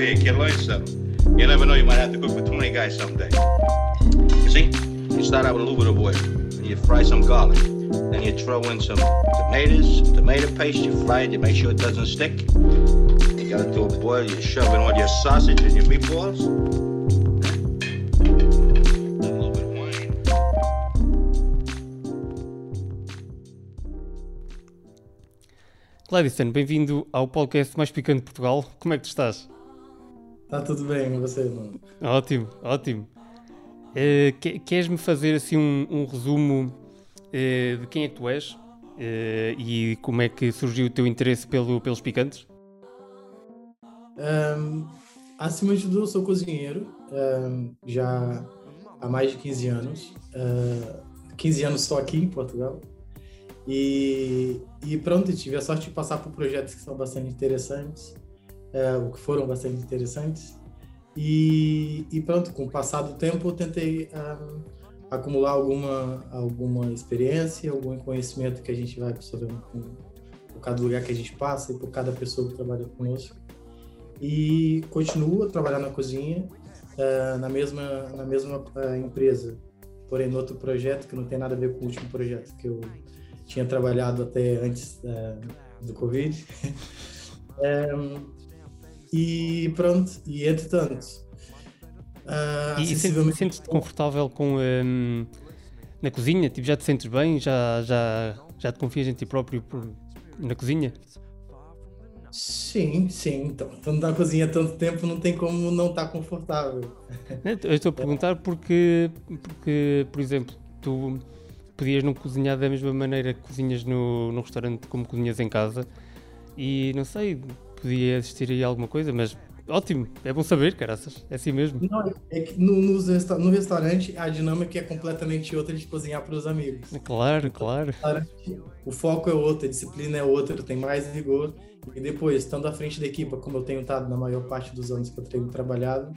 here, kid. Learn something. You never know, you might have to cook for 20 guys someday. You see, you start out with a little bit of oil, and you fry some garlic. Then you throw in some tomatoes, tomato paste, you fry it, you make sure it doesn't stick. You got it to a boil, you shove in all your sausage and your meatballs. Gladyston, bem-vindo ao podcast mais picante de Portugal. Como é que tu estás? Tá tudo bem, você, mano? Ótimo, ótimo. Eh, que- Queres-me fazer assim um, um resumo eh, de quem é que tu és eh, e como é que surgiu o teu interesse pelo, pelos picantes? Ahn, acima de tudo, eu sou cozinheiro, ahn, já há mais de 15 anos. Ah, 15 anos só aqui em Portugal. E, e pronto, tive a sorte de passar por projetos que são bastante interessantes, ah, ou que foram bastante interessantes. E, e pronto, com o passar do tempo, eu tentei ah, acumular alguma, alguma experiência, algum conhecimento que a gente vai absorvendo com, por cada lugar que a gente passa e por cada pessoa que trabalha conosco. E continuo a trabalhar na cozinha, ah, na mesma, na mesma ah, empresa, porém no outro projeto que não tem nada a ver com o último projeto que eu tinha trabalhado até antes do Covid. Em, e pronto, e entretanto. ah, E, e sensivelmente- sentes-te confortável com, ehm, na cozinha? Tipo, já te sentes bem? Já, já, já te confias em ti próprio por- na cozinha? Sim, sim. Então, estando na cozinha há tanto tempo, não tem como não estar confortável. Né, Eu estou a perguntar porque, porque, por exemplo, tu podias não cozinhar da mesma maneira que cozinhas no, no restaurante como cozinhas em casa e não sei, podia existir aí alguma coisa, mas ótimo, é bom saber, caraças, é assim mesmo. Não, é que no, resta- no restaurante a dinâmica é completamente outra de cozinhar para os amigos. Claro, claro. o foco é outro, a disciplina é outra, tem mais rigor. E depois, estando à frente da equipe, como eu tenho estado na maior parte dos anos que eu tenho trabalhado,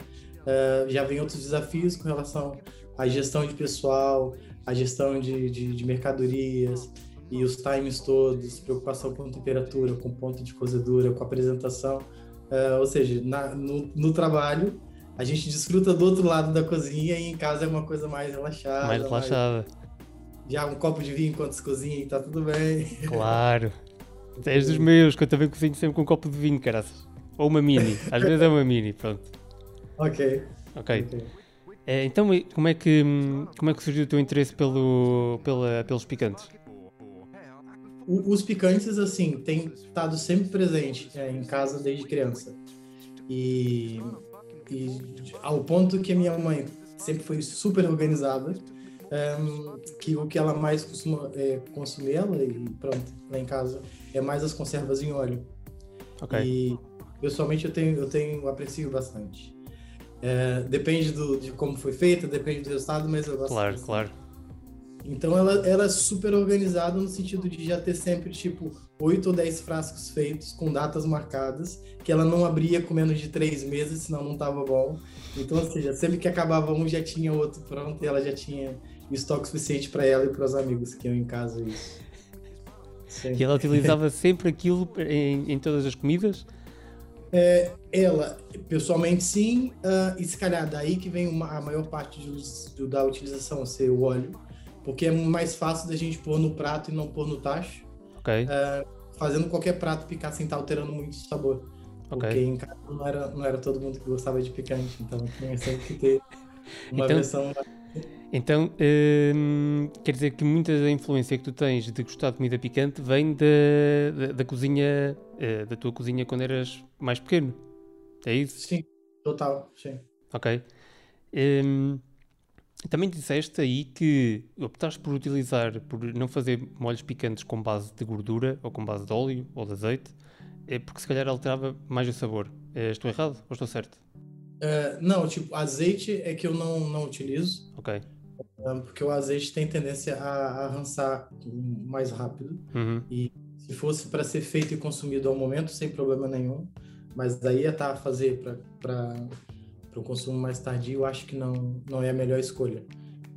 eh, já vem outros desafios com relação à gestão de pessoal, à gestão de, de, de mercadorias e os times todos, preocupação com temperatura, com ponto de cozedura, com apresentação. Eh, ou seja, na- no, no trabalho, a gente desfruta do outro lado da cozinha e em casa é uma coisa mais relaxada. Mais relaxada, já um copo de vinho enquanto se cozinha e tá tudo bem. claro. És dos meus, que eu também cozinho sempre com um copo de vinho, caraças. Ou uma mini, às vezes é uma mini, pronto. Ok. Ok. ok. É, então, como é, que, hum, como é que surgiu o teu interesse pelo, pela, pelos picantes? O- Os picantes, assim, têm estado sempre presente é, em casa desde criança. E, e ao ponto que a minha mãe sempre foi super organizada, ehm, que o que ela mais costuma é, consumir, ela e pronto, lá em casa, é mais as conservas em óleo. Ok. E pessoalmente eu tenho, eu tenho aprecio bastante. É, depende do, de como foi feita, depende do resultado, mas eu gosto Claro, claro. Então ela, ela é super organizada no sentido de já ter sempre tipo oito ou dez frascos feitos com datas marcadas que ela não abria com menos de três meses, senão não tava bom. Então, ou seja, sempre que acabava um já tinha outro pronto e ela já tinha estoque suficiente para ela e para os amigos que iam em casa. Isso. Sim. E ela utilizava sempre aquilo em, em todas as comidas? Ela, pessoalmente, sim, ah, e se calhar daí que vem uma- a maior parte de da utilização ser o óleo, porque é mais fácil da gente pôr no prato e não pôr no tacho. Ok, fazendo qualquer prato picar sem estar alterando muito o sabor. Porque ok. em casa não era, não era todo mundo que gostava de picante, então tinha sempre que ter uma Então- versão. Então, hum, quer dizer que muita da influência que tu tens de gostar de comida picante vem da, da, da cozinha, eh, da tua cozinha quando eras mais pequeno. É isso? Sim, total, sim. Ok. Hum, também disseste aí que optaste por utilizar, por não fazer molhos picantes com base de gordura ou com base de óleo ou de azeite, é porque se calhar alterava mais o sabor. Eh, estou errado ou estou certo? É, não, tipo, azeite é que eu não, não utilizo, Ok. ah, porque o azeite tem tendência a, a rançar mais rápido. Uhum. Se fosse para ser feito e consumido ao momento, sem problema nenhum, mas daí ia estar a fazer para o consumo mais tardio, eu acho que não, não é a melhor escolha.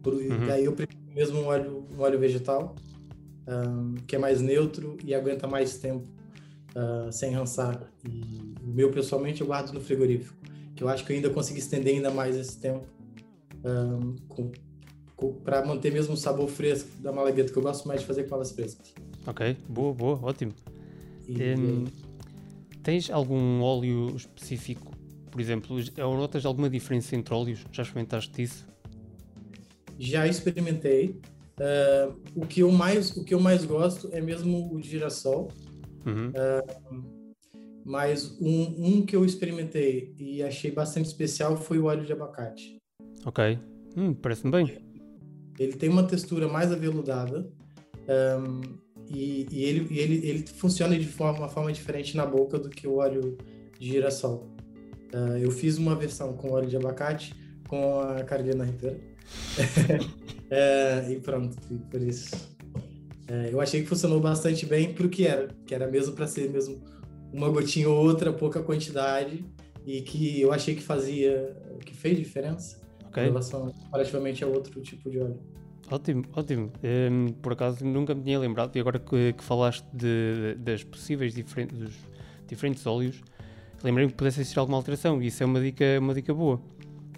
Por, Uhum. Daí eu prefiro mesmo um óleo, um óleo vegetal, ahn, que é mais neutro e aguenta mais tempo uh, sem rançar. E o meu, pessoalmente, eu guardo no frigorífico, que eu acho que eu ainda consegui estender ainda mais esse tempo um, para manter mesmo o sabor fresco da malagueta, que eu gosto mais de fazer com elas frescas. Ok, boa, boa, ótimo. E, um, tens algum óleo específico? Por exemplo, ou notas alguma diferença entre óleos? Já experimentaste isso? Já experimentei. Uh, o, que eu mais, o que eu mais gosto é mesmo o de girassol. Uhum. Uh, mas um, um que eu experimentei e achei bastante especial foi o óleo de abacate. Ok. Hum, Parece-me bem. Ele tem uma textura mais aveludada um, e, e, ele, ele, ele funciona de forma, uma forma diferente na boca do que o óleo de girassol. Uh, eu fiz uma versão com óleo de abacate com a Carolina Ribeiro. é, e pronto, por isso. É, eu achei que funcionou bastante bem para o que era, que era mesmo para ser mesmo uma gotinha ou outra, pouca quantidade, e que eu achei que fazia, que fez diferença okay. em relação comparativamente a outro tipo de óleo. Ótimo, ótimo. Um, por acaso nunca me tinha lembrado, e agora que, que falaste de, das possíveis diferentes, dos diferentes óleos, lembrei-me que pudesse existir alguma alteração, e isso é uma dica, uma dica boa,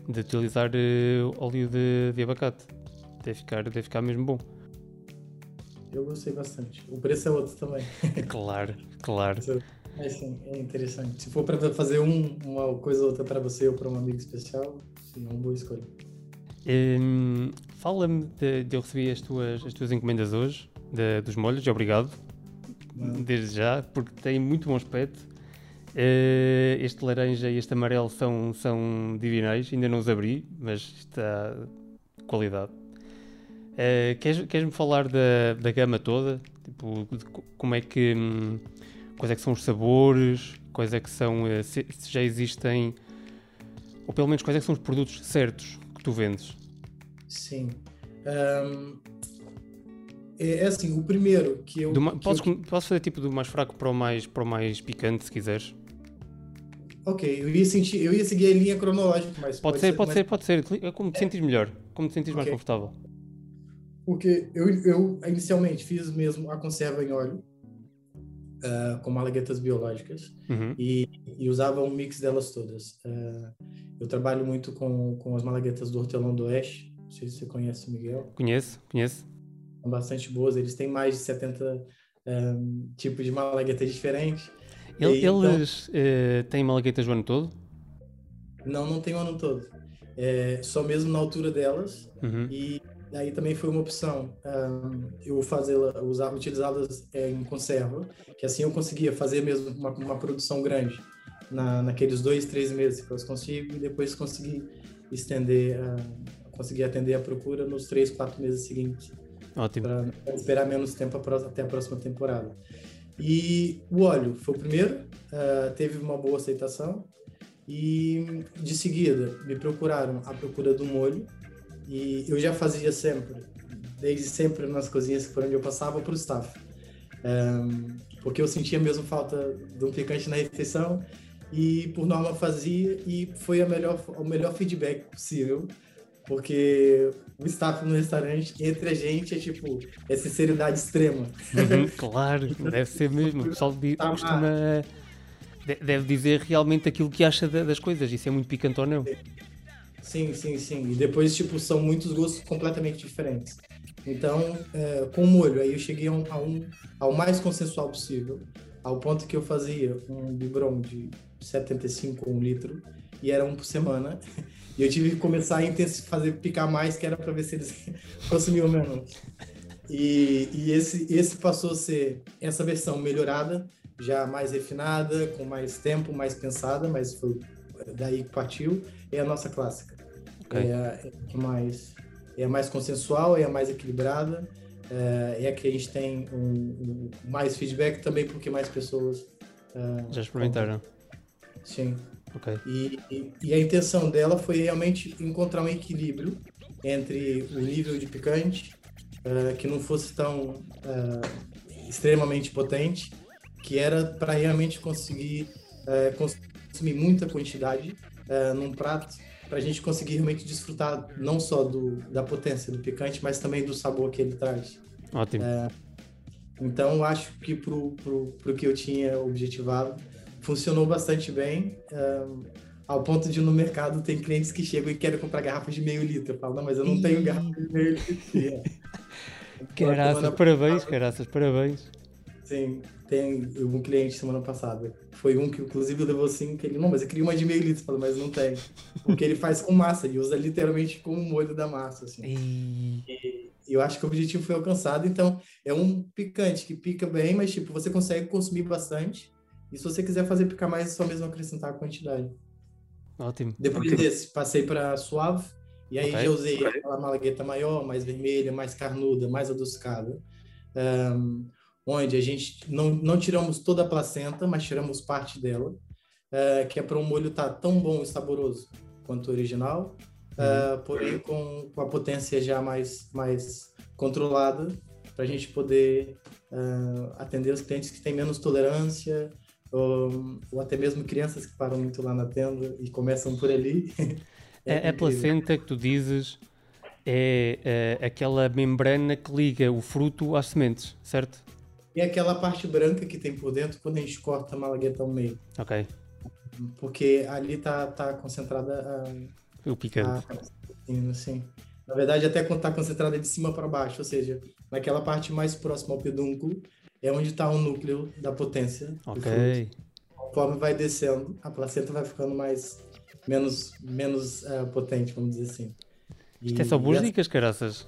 de utilizar uh, óleo de, de abacate. Deve ficar, deve ficar mesmo bom. Eu gostei bastante. O preço é outro também. claro, claro. É sim, é interessante. Se for para fazer um, uma coisa ou outra para você ou para um amigo especial, sim, é uma boa escolha. Um, Fala-me de, de, eu receber as tuas, as tuas encomendas hoje, de, dos molhos, obrigado. Desde já, porque tem muito bom aspecto. Uh, este laranja e este amarelo são, são divinais, ainda não os abri, mas está qualidade. Uh, Queres-me queres falar da, da gama toda? Tipo, de, como é que. Hum, quais é que são os sabores? Quais é que são. Uh, se, se, já existem. Ou pelo menos quais é que são os produtos certos que tu vendes? Sim. Um, é, é, assim, o primeiro que eu. Que posso, eu... posso fazer tipo do mais fraco para o mais, para o mais picante, se quiseres? Ok, eu ia, sentir, eu ia seguir a linha cronológica, mas. Pode, pode ser, pode ser, pode ser. Como te é. sentires melhor, como te sentires okay. mais confortável. Porque eu, eu inicialmente fiz mesmo a conserva em óleo, uh, com malaguetas biológicas, uhum. e, e, usava um mix delas todas. Uh, eu trabalho muito com, com as malaguetas do Hortelão do Oeste, não sei se você conhece o Miguel. Conheço, conheço. São bastante boas, eles têm mais de 70 um, tipos de malaguetas diferentes. Ele, e, eles então, uh, têm malaguetas o ano todo? Não, não tem o ano todo. É, só mesmo na altura delas. Uhum. E Aí também foi uma opção um, eu fazer usar utilizá-las é, em conserva, que assim eu conseguia fazer mesmo uma, uma produção grande na, naqueles dois, três meses que eu consigo e depois conseguir estender, uh, conseguir atender a procura nos três, quatro meses seguintes. Ótimo. Para esperar menos tempo até a próxima temporada. E o óleo foi o primeiro, uh, teve uma boa aceitação. E de seguida me procuraram à procura do molho, e eu já fazia sempre, desde sempre nas cozinhas por onde eu passava, para o staff. Um, porque eu sentia mesmo falta de um picante na refeição e por norma fazia e foi a melhor, o melhor feedback possível porque o staff no restaurante entre a gente é tipo é sinceridade extrema uhum, claro deve ser mesmo o pessoal tá costuma deve dizer realmente aquilo que acha das coisas se é muito picante ou não Sim, sim, sim. E depois, tipo, são muitos gostos completamente diferentes. Então, é, com molho, aí eu cheguei a um, a um, ao mais consensual possível, ao ponto que eu fazia um biberon de 75 ou um litro, e era um por semana. E eu tive que começar a fazer picar mais, que era para ver se eles consumiam menos. E, e esse, esse passou a ser essa versão melhorada, já mais refinada, com mais tempo, mais pensada, mas foi daí que partiu, é a nossa clássica. Okay. É, a, é, mais, é a mais consensual, é a mais equilibrada, é, é a que a gente tem um, um, mais feedback também porque mais pessoas uh, já experimentaram. Sim. Okay. E, e, e, a intenção dela foi realmente encontrar um equilíbrio entre o nível de picante, uh, que não fosse tão uh, extremamente potente, que era para realmente conseguir uh, consumir muita quantidade num prato para a gente conseguir realmente desfrutar não só do, da potência do picante, mas também do sabor que ele traz. Ótimo. Então, acho que pro, pro que eu tinha objetivado, funcionou bastante bem. Um, ao ponto de no mercado tem clientes que chegam e querem comprar garrafas de meio litro. Eu falo, não, mas eu não tenho garrafa de meio litro. Caraças, parabéns, caraças, parabéns. Sim, tem um cliente semana passada. Foi um que inclusive levou assim, que ele, não, mas eu queria uma de meio litro. Eu falei, mas não tem. Porque ele faz com massa, e usa literalmente como molho da massa. Assim. E eu acho que o objetivo foi alcançado. Então, é um picante que pica bem, mas tipo, você consegue consumir bastante. E se você quiser fazer picar mais, é só mesmo acrescentar a quantidade. Ótimo. Depois Ótimo. desse, passei para suave. E aí okay. já usei aquela malagueta maior, mais vermelha, mais carnuda, mais adocicada. Um, onde a gente não, não tiramos toda a placenta, mas tiramos parte dela, uh, que é para o molho estar tá tão bom e saboroso quanto o original, uh, porém com, com a potência já mais, mais controlada, para a gente poder uh, atender os clientes que têm menos tolerância, ou, ou, até mesmo crianças que param muito lá na tenda e começam por ali. é, a placenta que tu dizes é, é aquela membrana que liga o fruto às sementes, certo? E aquela parte branca que tem por dentro quando a gente corta a malagueta ao meio. Ok. Porque ali tá, tá concentrada a. O picante. A, sim. Na verdade, até quando tá concentrada de cima para baixo, ou seja, naquela parte mais próxima ao pedúnculo, é onde está o núcleo da potência. Ok. Conforme vai descendo, a placenta vai ficando mais menos menos uh, potente, vamos dizer assim. Isto é só boas dicas, caraças.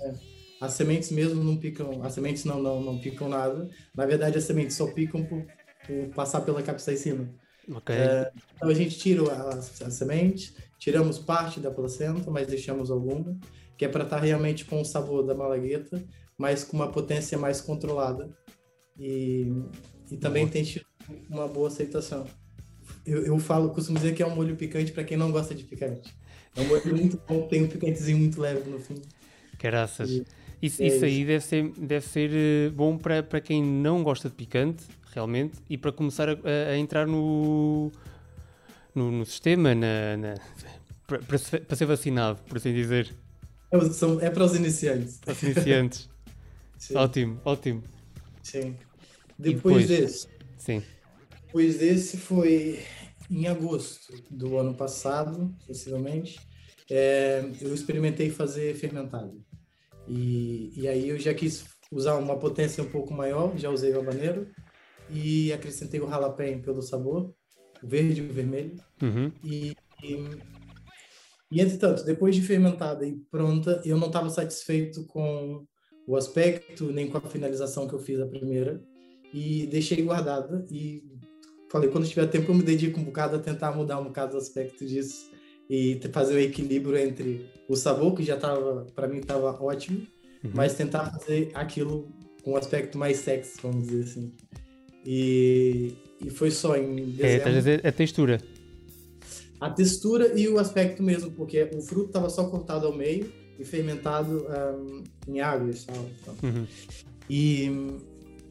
É. As sementes mesmo não picam, as sementes não, não, não picam nada. Na verdade, as sementes só picam por, por passar pela capsaicina. Ok. É, então a gente tira as, as, sementes, tiramos parte da placenta, mas deixamos alguma, que é para estar tá realmente com o sabor da malagueta, mas com uma potência mais controlada. E, e também boa. tem tido uma boa aceitação. Eu, eu falo, costumo dizer que é um molho picante para quem não gosta de picante. É um molho muito bom, tem um picantezinho muito leve no fim. Caraças. E, isso, é isso aí deve ser, deve ser eh, bom para, para quem não gosta de picante, realmente, e para começar a, a entrar no, no, no sistema, na, na para, para, ser vacinado, por assim dizer. É, é para os iniciantes. Para os iniciantes. ótimo, ótimo. Sim. Depois, depois desse. Sim. Depois desse foi em agosto do ano passado, possivelmente. É, eu experimentei fazer fermentado. E, e aí eu já quis usar uma potência um pouco maior, já usei o habanero e acrescentei o jalapeno pelo sabor, o verde e o vermelho. Uhum. E, e, e, entretanto, depois de fermentada e pronta, eu não estava satisfeito com o aspecto nem com a finalização que eu fiz a primeira e deixei guardada e falei, quando tiver tempo eu me dedico um bocado a tentar mudar um bocado o aspecto disso e fazer o equilíbrio entre o sabor, que já estava, para mim, estava ótimo, uhum. mas tentar fazer aquilo com um aspecto mais sexy, vamos dizer assim. E, e foi só em dezembro. É, a textura. A textura e o aspecto mesmo, porque o fruto estava só cortado ao meio e fermentado um, em água e sal. Então. Uhum. E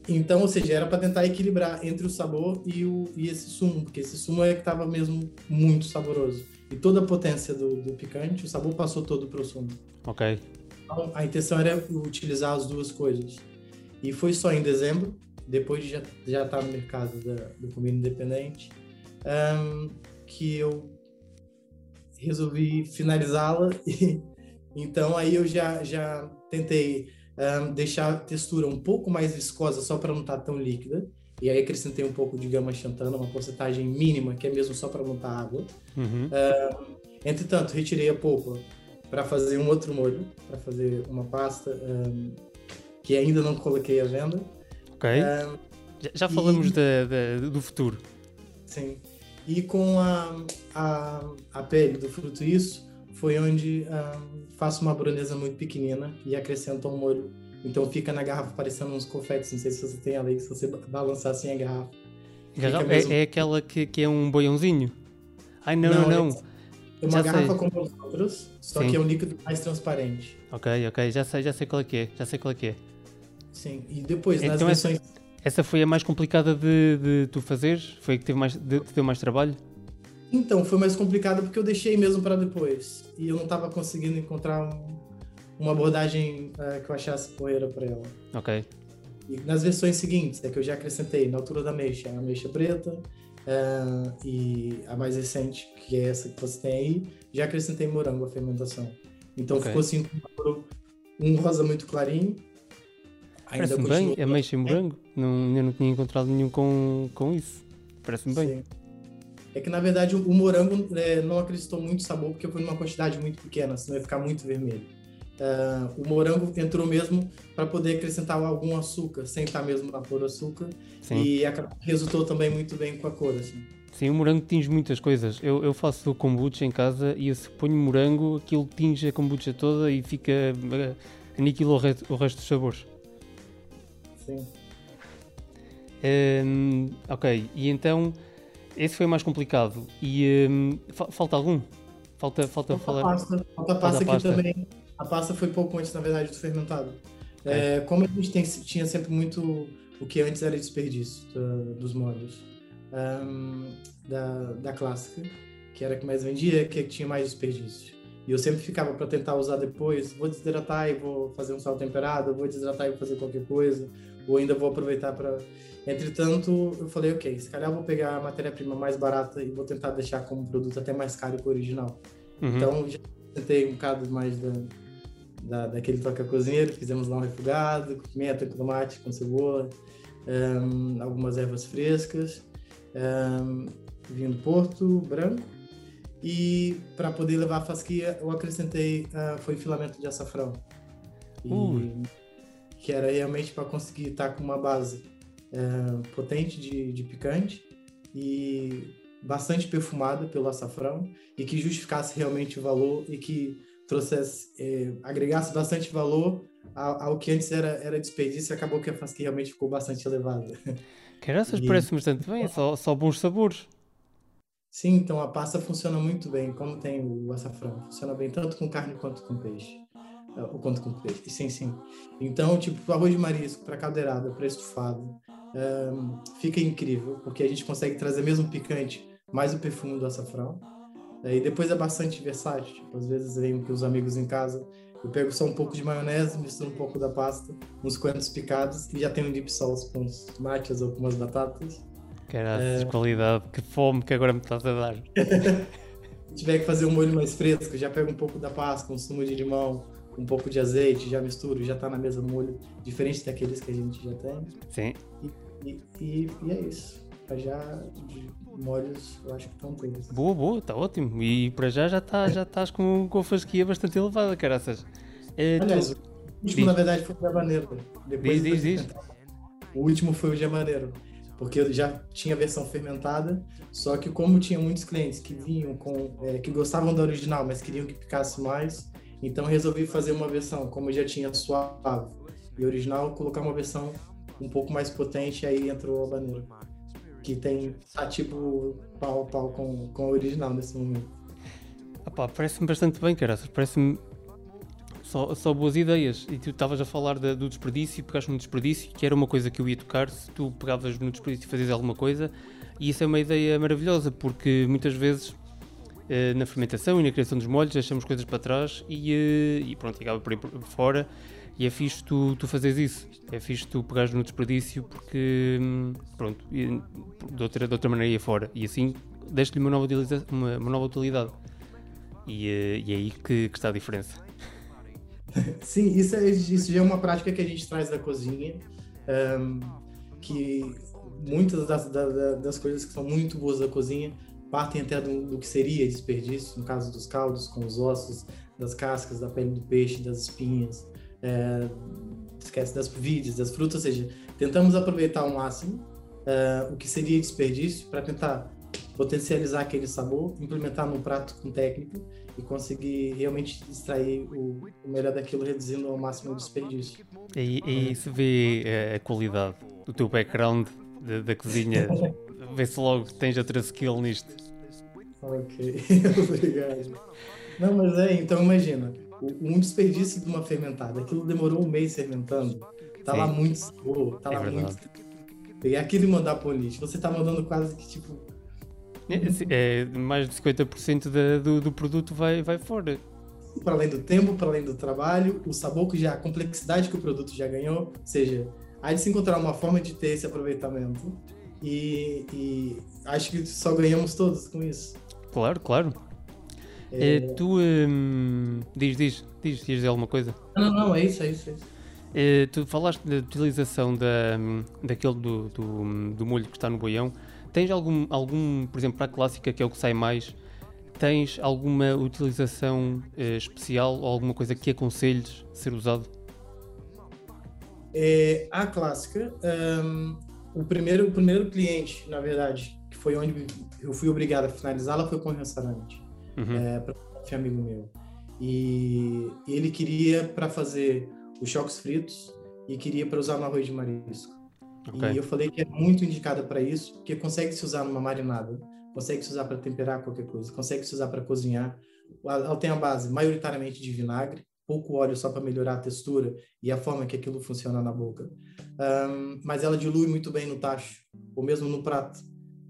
então, ou seja, era para tentar equilibrar entre o sabor e, o, e esse sumo, porque esse sumo é que estava mesmo muito saboroso e toda a potência do, do picante, o sabor passou todo para o sumo. Ok. Então, a intenção era utilizar as duas coisas. E foi só em dezembro, depois de já já estar tá no mercado da, do comida independente, um, que eu resolvi finalizá-la. então aí eu já já tentei um, deixar a textura um pouco mais viscosa só para não estar tá tão líquida. E aí acrescentei um pouco de gama xantana, uma porcentagem mínima, que é mesmo só para montar água. Uhum. Uh, entretanto, retirei a polpa para fazer um outro molho, para fazer uma pasta um, que ainda não coloquei à venda. Ok. Um, já, já, falamos e, do futuro. Sim. E com a, a, a pele do fruto isso, foi onde faço uma brunesa muito pequenina e acrescento um molho então fica na garrafa parecendo uns confetes. Não sei se você tem aí, se você balançar assim a garrafa. garrafa mesmo... é, é, aquela que, que é um boiãozinho? Ai, não, não, não. É, é uma já garrafa sei. como os outros, só Sim. que é um líquido mais transparente. Ok, ok, já sei, já sei qual é que é, já sei qual é que é. Sim, e depois então, nas versões... Essa, essa, foi a mais complicada de, de tu fazeres? Foi a que teve mais, de, te deu mais trabalho? Então, foi mais complicada porque eu deixei mesmo para depois. E eu não estava conseguindo encontrar um, uma abordagem uh, que eu achasse poeira para ela. Ok. e nas versões seguintes, é que eu já acrescentei na altura da ameixa, a ameixa preta, uh, e a mais recente, que é essa que você tem aí, já acrescentei morango à fermentação. Então okay. ficou assim um rosa muito clarinho. Parece-me bem, ameixa e morango. Não, eu não tinha encontrado nenhum com, com isso. Parece-me bem. Sim. É que na verdade o, morango é, não acrescentou muito sabor porque foi numa quantidade muito pequena, senão ia ficar muito vermelho. Uh, o morango entrou mesmo para poder acrescentar algum açúcar, sem estar mesmo na cor açúcar. Sim. E resultou também muito bem com a cor. Assim. Sim, o morango tinge muitas coisas. Eu, eu faço kombucha em casa e se ponho morango, aquilo tinge a kombucha toda e fica. Uh, aniquila o, re o resto dos sabores. Sim. Um, ok, e então esse foi mais complicado. E um, fa falta algum? Falta, falta, falta falar. Pasta. Falta pasta aqui pasta. também. A pasta foi pouco antes, na verdade, do fermentado. É. É, como a gente tem, tinha sempre muito o que antes era desperdício do, dos molhos um, da, da clássica, que era que mais vendia, que tinha mais desperdício. E eu sempre ficava para tentar usar depois, vou desidratar e vou fazer um sal temperado, vou desidratar e vou fazer qualquer coisa, ou ainda vou aproveitar para Entretanto, eu falei, ok, se calhar eu vou pegar a matéria-prima mais barata e vou tentar deixar como produto até mais caro que o original. Uhum. Então, já tentei um bocado mais da, da, daquele toca cozinheiro, fizemos lá um refogado, com pimenta, com tomate, com cebola, um, algumas ervas frescas, um, vinho do Porto, branco, e para poder levar a fasquia, eu acrescentei, uh, foi filamento de açafrão. E, uh. Que era realmente para conseguir estar tá com uma base é, potente de, de picante e bastante perfumada pelo açafrão e que justificasse realmente o valor e que trouxesse, é, agregasse bastante valor ao, ao, que antes era, era desperdício e acabou que a fasquia realmente ficou bastante elevada. Caraças, e... parece bastante bem, só, só bons sabores. Sim, então a pasta funciona muito bem, como tem o açafrão. Funciona bem tanto com carne quanto com peixe. O quanto com peixe, sim, sim. Então, tipo, arroz de marisco para caldeirada, para estufado, um, fica incrível, porque a gente consegue trazer mesmo picante, mais o perfume do açafrão. E depois é bastante versátil. Tipo, às vezes vem com os amigos em casa, eu pego só um pouco de maionese, misturo um pouco da pasta, uns coentros picados e já tenho um dip sauce com uns tomates ou com umas batatas. Caraca, é... qualidade, que fome que agora me estás a dar. Se tiver que fazer um molho mais fresco, já pego um pouco da pasta, um sumo de limão, um pouco de azeite, já misturo, já está na mesa molho, diferente daqueles que a gente já tem. Sim. E, e, e é isso. Para já, de molhos, eu acho que estão bons. Boa, boa, está ótimo. E para já já, tá, já estás com, com a fasquia bastante elevada, caraças. É, Aliás, tu... o último, diz. na verdade, foi o de janeiro. Depois diz, diz, diz. O último foi o de janeiro. Porque eu já tinha a versão fermentada, só que como tinha muitos clientes que vinham com. É, que gostavam da original, mas queriam que picasse mais, então resolvi fazer uma versão, como já tinha suave e original, colocar uma versão um pouco mais potente, aí entrou o habanero. Que tem, tá tipo pau a pau com, com a original nesse momento. Ah parece-me bastante bem, cara. Parece-me só, só boas ideias. E tu estavas a falar do desperdício, pegaste no desperdício, que era uma coisa que eu ia tocar, se tu pegavas no desperdício e fazias alguma coisa. E isso é uma ideia maravilhosa, porque muitas vezes na fermentação e na criação dos molhos deixamos coisas para trás e, uh, e pronto, acaba por ir fora. E é fixe tu, tu fazeres isso, é fixe tu pegares no desperdício porque, hum, pronto, de outra, de outra maneira ia fora. E assim deixa-lhe uma nova, uma, uma nova utilidade. E, uh, e é aí que, que, está a diferença. Sim, isso, é, isso já é uma prática que a gente traz da cozinha, um, que muitas das, das coisas que são muito boas da cozinha partem até do, do, que seria desperdício, no caso dos caldos, com os ossos, das cascas, da pele do peixe, das espinhas, é, esquece das vides, das frutas, ou seja, tentamos aproveitar ao máximo é, o que seria desperdício para tentar potencializar aquele sabor, implementar num prato com técnica e conseguir realmente extrair o, o melhor daquilo, reduzindo ao máximo o desperdício. E, e se vê é, a qualidade do teu background da, da cozinha Vê se logo tens outra skill nisto. Ok, obrigado. Não, mas é, então imagina, um desperdício de uma fermentada, aquilo demorou um mês fermentando, tá Sim. lá muito sabor, tá é lá verdade. muito. Pegar aquilo e mandar pro lixo, você tá mandando quase que tipo. É, é mais de 50% da, do, do produto vai, vai fora. Para além do tempo, para além do trabalho, o sabor que já, a complexidade que o produto já ganhou, ou seja, há de se encontrar uma forma de ter esse aproveitamento e, e acho que só ganhamos todos com isso. Claro, claro. É... tu hum, diz, diz, diz, diz dizer alguma coisa? Não, não, é isso, é isso. É isso. É, tu falaste da utilização da, daquele do, do, do molho que está no boião. Tens algum, algum, por exemplo, para a clássica, que é o que sai mais, tens alguma utilização eh, especial ou alguma coisa que aconselhes ser usado? É, a clássica, um, o, primeiro, o primeiro cliente, na verdade, que foi onde eu fui obrigado a finalizá-la, foi com o restaurante, uhum. é, para um amigo meu. E ele queria para fazer os choques fritos e queria para usar no arroz de marisco. Okay. E eu falei que é muito indicada para isso, porque consegue se usar numa marinada, consegue se usar para temperar qualquer coisa, consegue se usar para cozinhar. Ela tem a base maioritariamente de vinagre, pouco óleo só para melhorar a textura e a forma que aquilo funciona na boca. Um, mas ela dilui muito bem no tacho, ou mesmo no prato.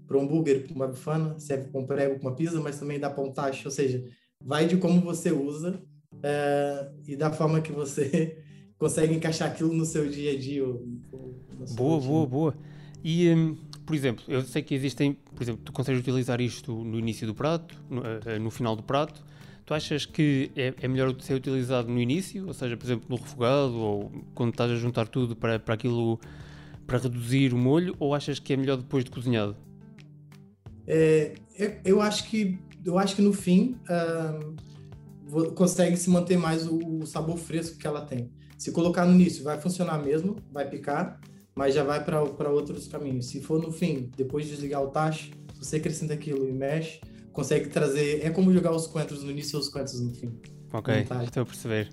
Para um hambúrguer, para uma bifana, serve um prego, para uma pizza, mas também dá para um tacho. Ou seja, vai de como você usa uh, e da forma que você consegue encaixar aquilo no seu dia a dia. Ou, ou boa, boa, boa. E, um, por exemplo, eu sei que existem, por exemplo, tu consegues utilizar isto no início do prato, no, uh, no final do prato. Tu achas que é, é, melhor ser utilizado no início, ou seja, por exemplo, no refogado ou quando estás a juntar tudo para, para aquilo, para reduzir o molho, ou achas que é melhor depois de cozinhado? É, eu acho que eu acho que no fim uh, consegue se manter mais o, o sabor fresco que ela tem. Se colocar no início, vai funcionar mesmo, vai picar, mas já vai para outros caminhos. Se for no fim, depois de desligar o tacho, você acrescenta aquilo e mexe, consegue trazer. É como jogar os coentros no início e os coentros no fim. Ok, estou a perceber.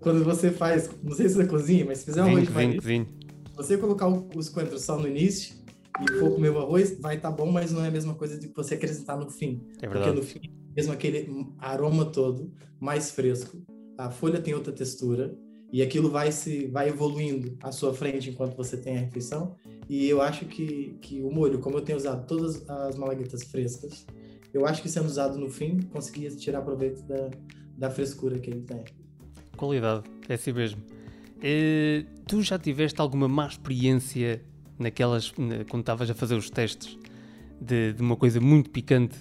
Quando você faz, não sei se você cozinha, mas se fizer um arroz de marisco, você colocar os coentros só no início e for comer o arroz, vai estar tá bom, mas não é a mesma coisa de você acrescentar no fim. É verdade. Porque no fim, mesmo aquele aroma todo, mais fresco, a folha tem outra textura, e aquilo vai se vai evoluindo à sua frente enquanto você tem a refeição. E eu acho que, que o molho, como eu tenho usado todas as malaguetas frescas, eu acho que sendo usado no fim, conseguia tirar proveito da, da frescura que ele tem. Qualidade, é assim mesmo. E, tu já tiveste alguma má experiência naquelas quando estavas a fazer os testes de, de uma coisa muito picante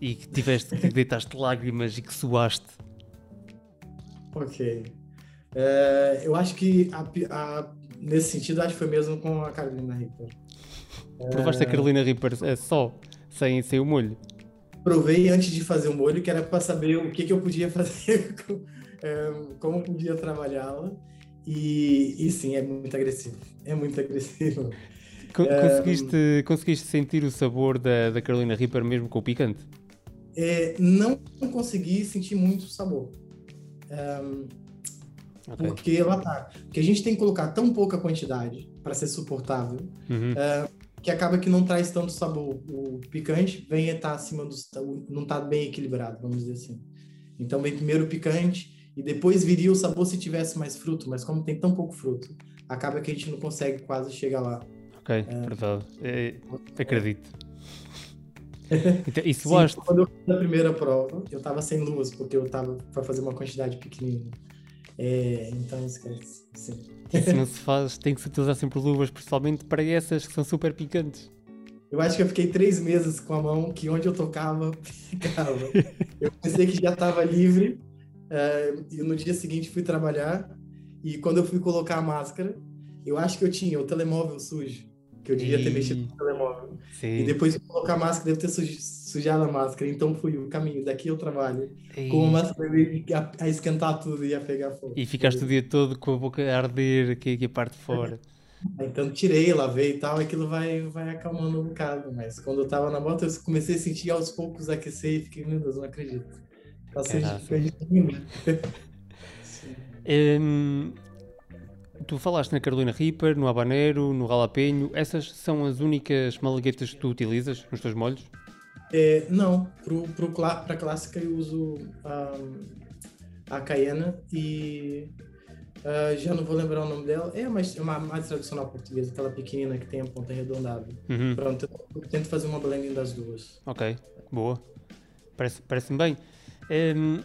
e que tiveste que deitaste lágrimas e que suaste? Ok. É, eu acho que a, a, nesse sentido, acho que foi mesmo com a Carolina Reaper. Provaste é... a Carolina Reaper é só, sem, sem o molho? Provei antes de fazer o molho, que era para saber o que, que eu podia fazer, é, como podia trabalhá-la. E, e sim, é muito agressivo. É muito agressivo. Conseguiste, é, conseguiste sentir o sabor da, da Carolina Reaper mesmo com o picante? É, não consegui sentir muito sabor. Um, Okay. Porque ela tá. Porque a gente tem que colocar tão pouca quantidade para ser suportável uhum. uh, que acaba que não traz tanto sabor. O picante vem estar tá acima do. não tá bem equilibrado, vamos dizer assim. Então vem primeiro o picante e depois viria o sabor se tivesse mais fruto, mas como tem tão pouco fruto, acaba que a gente não consegue quase chegar lá. Ok, é, verdade. É, acredito. então, isso Sim, quando eu fiz a primeira prova, eu tava sem luz, porque eu tava para fazer uma quantidade pequenina. É, então esquece. Sim. Isso não se faz, tem que se utilizar sempre luvas, principalmente para essas que são super picantes. Eu acho que eu fiquei três meses com a mão que onde eu tocava, ficava. eu pensei que já estava livre, uh, e no dia seguinte fui trabalhar, e quando eu fui colocar a máscara, eu acho que eu tinha o telemóvel sujo, que eu devia e... ter mexido no telemóvel. Sim. E depois de colocar a máscara, deve ter sujado a máscara. Então fui o caminho, daqui eu trabalho. E... Com a máscara a, a, esquentar tudo e a pegar fogo. E ficaste o dia todo com a boca a arder aqui, aqui a parte de fora. Então tirei, lavei e tal, aquilo vai, vai acalmando um bocado. Mas quando eu tava na moto, eu comecei a sentir aos poucos aquecer e fiquei, meu Deus, não acredito. Passei de um, Tu falaste na Carolina Reaper, no Habanero, no Ralapenho. Essas são as únicas malaguetas que tu utilizas nos teus molhos? É, não, para a clássica eu uso um, a Cayena e uh, já não vou lembrar o nome dela. É, mas é uma mais tradicional portuguesa, aquela pequenina que tem a ponta arredondada. Uhum. Pronto, eu tento fazer uma blending das duas. Ok, boa. Parece-me parece bem. Um,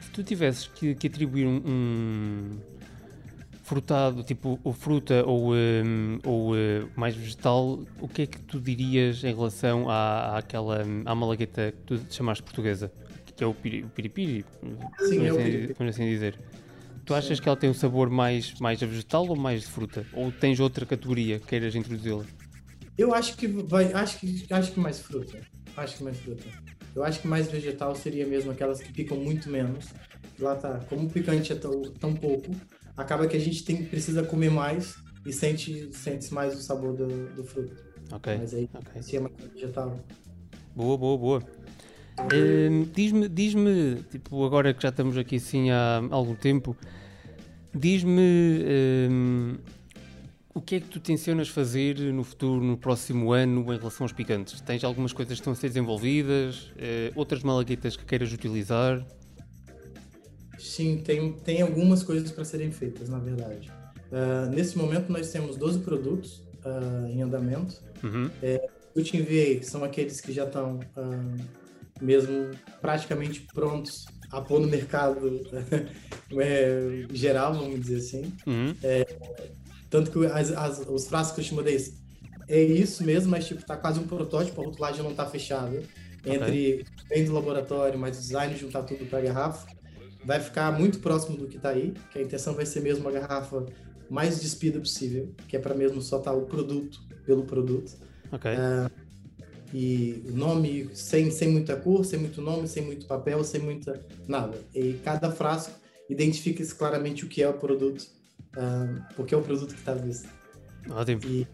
se tu tivesses que, que atribuir um, um frutado, tipo o fruta ou, um, ou uh, mais vegetal, o que é que tu dirias em relação à, àquela, à malagueta que tu chamaste portuguesa? Que é o, piri, o piripiri, Sim, é o assim, piripiri. vamos assim dizer. Tu achas que ela tem um sabor mais, mais vegetal ou mais de fruta? Ou tens outra categoria que queiras introduzi-la? Eu acho que vai. Acho que, acho que mais fruta. Acho que mais fruta. Eu acho que mais vegetal seria mesmo aquelas que picam muito menos. Lá tá. Como o picante é tão, tão pouco, acaba que a gente tem, precisa comer mais e sente, sente mais o sabor do, do fruto. Ok, Mas aí ok. se é mais vegetal. Boa, boa, boa. Hum, diz-me, diz-me, tipo, agora que já estamos aqui assim há algum tempo, diz-me hum, o que é que tu tencionas fazer no futuro, no próximo ano, em relação aos picantes? Tens algumas coisas que estão a ser desenvolvidas, eh, outras malaguetas que queiras utilizar? Sim, tem, tem algumas coisas para serem feitas, na verdade. Ah, nesse momento, nós temos 12 produtos ah, em andamento. Uhum. Eu te enviei, são aqueles que já estão ah, mesmo praticamente prontos a pôr no mercado eh, geral, vamos dizer assim. Uhum. Tanto que as, as, os frascos que eu te mandei é isso mesmo, mas tipo, tá quase um protótipo, a rotulagem não tá fechada. Entre vem do laboratório, mas o design juntar tudo para garrafa. Vai ficar muito próximo do que tá aí, que a intenção vai ser mesmo uma garrafa mais despida possível, que é para mesmo só tá o produto pelo produto. Ok. E o nome sem, sem muita cor, sem muito nome, sem muito papel, sem muita nada. E cada frasco identifica claramente o que é o produto, ah, porque é o produto que está visto. Ótimo. E,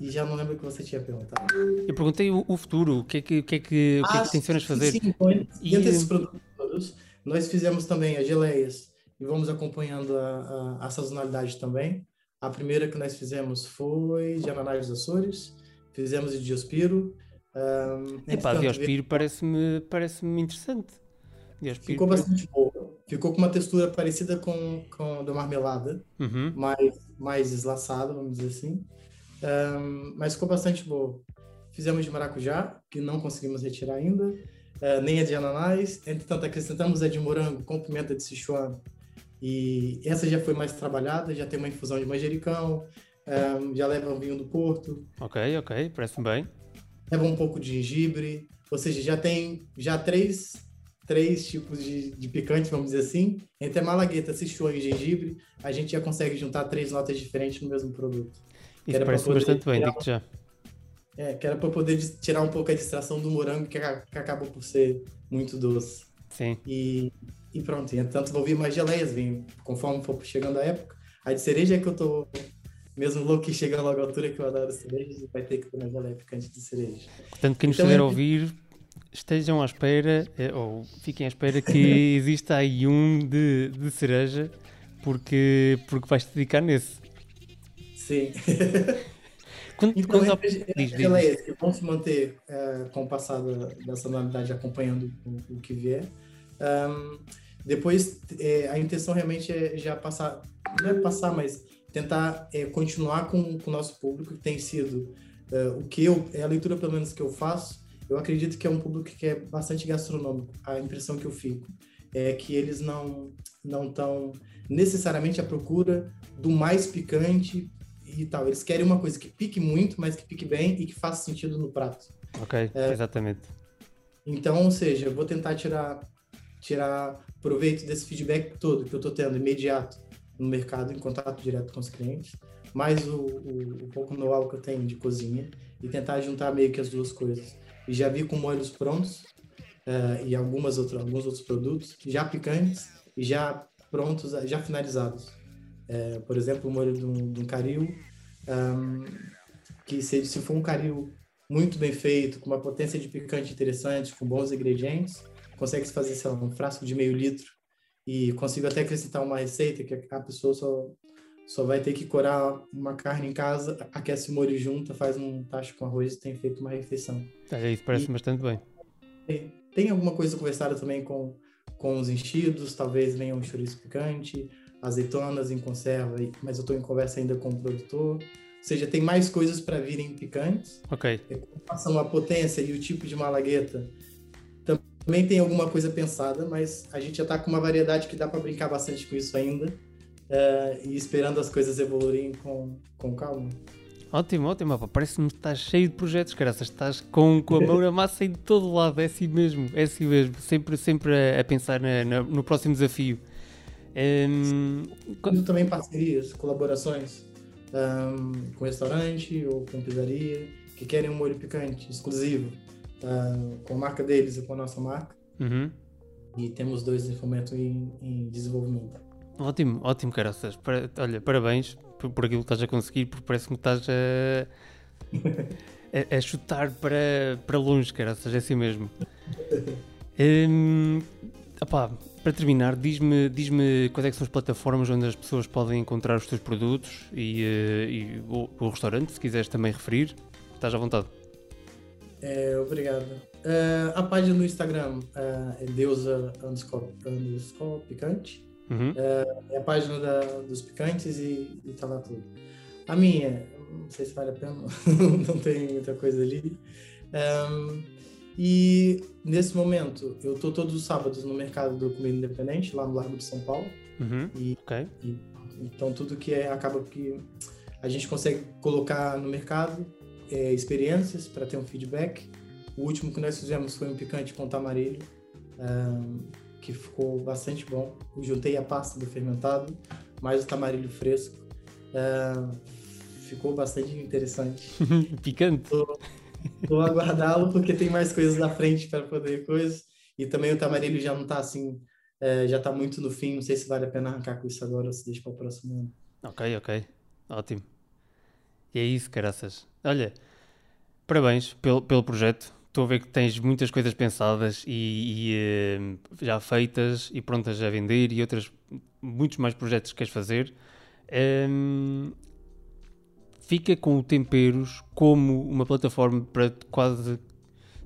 e já não lembro o que você tinha perguntado. Eu perguntei o, o futuro, o que é que, o que, é que, o que, é que tencionas sim, fazer? Sim, dentro E- desses produtos nós fizemos também as geleias e vamos acompanhando a, a, a sazonalidade também. A primeira que nós fizemos foi de ananás dos Açores, fizemos de Diospiro. Um, Epá, Diospiro parece-me parece interessante. Diospiro Ficou parece- bastante boa. Ficou com uma textura parecida com, com a da marmelada, Uhum. mais, mais eslaçada, vamos dizer assim. Ahn, mas ficou bastante boa. Fizemos de maracujá, que não conseguimos retirar ainda, ah, nem a de ananás. Entretanto, acrescentamos a de morango com pimenta de Sichuan. E essa já foi mais trabalhada, já tem uma infusão de manjericão, já leva um vinho do Porto, Ok, ok, parece-me bem. leva um pouco de gengibre, ou seja, já tem já três, três tipos de, de picante, vamos dizer assim. Entre a malagueta, Sichuan e gengibre, a gente já consegue juntar três notas diferentes no mesmo produto. Isso poder bastante bem, digo já. É, que era para poder tirar um pouco a distração do morango, que, que acaba por ser muito doce. Sim. E, e pronto, e, tanto vou vir mais geleias, vim, conforme for chegando a época. A de cereja é que eu tô mesmo louco que chega logo à altura que eu adoro cerejas, vai ter que ter uma geleia picante de cereja. Portanto, quem nos Então, estiver a é- ouvir, estejam à espera, eh, ou fiquem à espera que exista aí um de, de cereja, porque, porque vais-te dedicar nesse. Sim. Quando, Então, quando- é, diz, é, que vão se manter é, com o passar da, da sazonalidade acompanhando o, o que vier. Ahn, depois, é, a intenção realmente é já passar, não é passar, mas tentar é, continuar com, com o nosso público, que tem sido é, o que eu, é a leitura pelo menos que eu faço, eu acredito que é um público que é bastante gastronômico. A impressão que eu fico é que eles não não estão necessariamente à procura do mais picante e tal. Eles querem uma coisa que pique muito, mas que pique bem e que faça sentido no prato. Ok, É. exatamente. Então, ou seja, eu vou tentar tirar tirar proveito desse feedback todo que eu estou tendo imediato no mercado, em contato direto com os clientes, mais o, o, o pouco know-how que eu tenho de cozinha e tentar juntar meio que as duas coisas. E já vi com molhos prontos eh, e algumas outras, alguns outros produtos já picantes e já prontos, já finalizados. Eh, por exemplo, o molho de um, de um caril, ahm, que se, se for um caril muito bem feito, com uma potência de picante interessante, com bons ingredientes, consegue se fazer, sei lá, um frasco de meio litro e consigo até acrescentar uma receita que a pessoa só, só vai ter que corar uma carne em casa, aquece o molho junto, faz um tacho com arroz e tem feito uma refeição. É, isso parece bastante bem. Tem, tem alguma coisa conversada também com, com os enchidos, talvez venha um chouriço picante, azeitonas em conserva, mas eu estou em conversa ainda com o produtor. Ou seja, tem mais coisas para virem picantes. Ok, É, com relação à potência e o tipo de malagueta, também tem alguma coisa pensada, mas a gente já está com uma variedade que dá para brincar bastante com isso ainda. uh, e esperando as coisas evoluírem com, com calma. Ótimo, ótimo. Parece-me que estás cheio de projetos, caraças. Estás com, com a mão na massa em todo lado. É assim mesmo, é assim mesmo. Sempre, sempre a, a pensar na, na, no próximo desafio. Um, quando também parcerias, colaborações um, com restaurante ou com pizzaria que querem um molho picante exclusivo uh, com a marca deles e com a nossa marca. Uhum. E temos dois em fomento em, em desenvolvimento. Ótimo, ótimo, caraças. Para, olha, parabéns por, por, aquilo que estás a conseguir, porque parece-me que estás a, a, a, chutar para, para longe, caraças, é assim mesmo. Um, opá, para terminar, diz-me diz quais é são as plataformas onde as pessoas podem encontrar os teus produtos e, uh, e o, o, restaurante, se quiseres também referir. Estás à vontade. É, obrigado. Uh, a página no Instagram uh, é deusa underscore, underscore picante. Uhum. Uh, é a página da, dos picantes e, e tá lá tudo. A minha, não sei se vale a pena, não tem muita coisa ali. Um, e nesse momento, eu tô todos os sábados no mercado do comida independente, lá no Largo de São Paulo. Uhum. E, okay. e, então tudo que é, acaba que a gente consegue colocar no mercado é, experiências para ter um feedback. O último que nós fizemos foi um picante com tamarilho, um, que ficou bastante bom. Eu juntei a pasta do fermentado, mais o tamarilho fresco. Um, ficou bastante interessante. Picante. Tô, tô aguardá-lo porque tem mais coisas na frente para poder coisas. E também o tamarilho já não está assim, é, já está muito no fim. Não sei se vale a pena arrancar com isso agora ou se deixa para o próximo ano. Ok, ok. Ótimo. E é isso, caraças. Olha, parabéns pelo, pelo projeto. Estou a ver que tens muitas coisas pensadas e, e uh, já feitas e prontas a vender e outras, muitos mais projetos que queres fazer. Um, fica com o Temperos como uma plataforma para quase,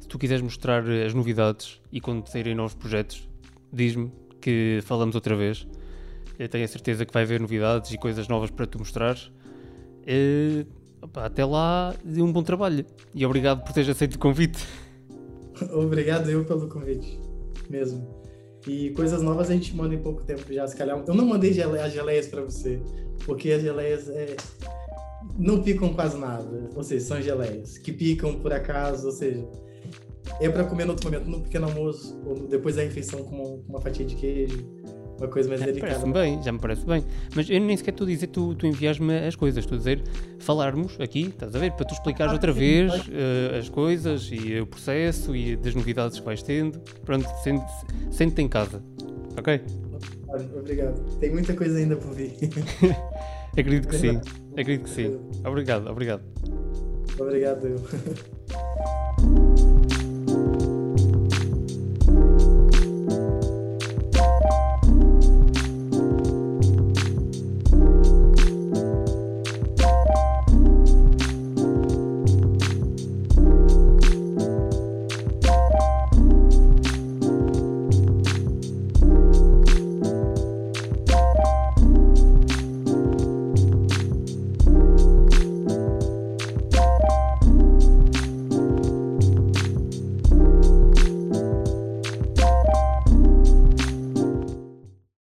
se tu quiseres mostrar as novidades e quando saírem novos projetos, diz-me que falamos outra vez. Eu tenho a certeza que vai haver novidades e coisas novas para tu mostrares. Uh, Opa, até lá, um bom trabalho. E obrigado por teres aceito o convite. obrigado eu pelo convite, mesmo. E coisas novas a gente manda em pouco tempo já, se calhar. Eu não mandei gele... as geleias para você, porque as geleias é... não picam quase nada. Ou seja, são geleias que picam por acaso, ou seja, é para comer no outro momento, no pequeno almoço, ou depois da refeição com uma fatia de queijo uma coisa mais já delicada. Parece-me bem, já me parece bem. Mas eu nem sequer estou a dizer, tu, tu envias-me as coisas, estou a dizer, falarmos aqui, estás a ver, para tu explicares ah, outra sim, vez uh, as coisas e o processo e das novidades que vais tendo. Pronto, sente-te sente em casa, ok? Obrigado. Tem muita coisa ainda por vir. Acredito que sim. Acredito que sim. Obrigado, obrigado. Obrigado eu.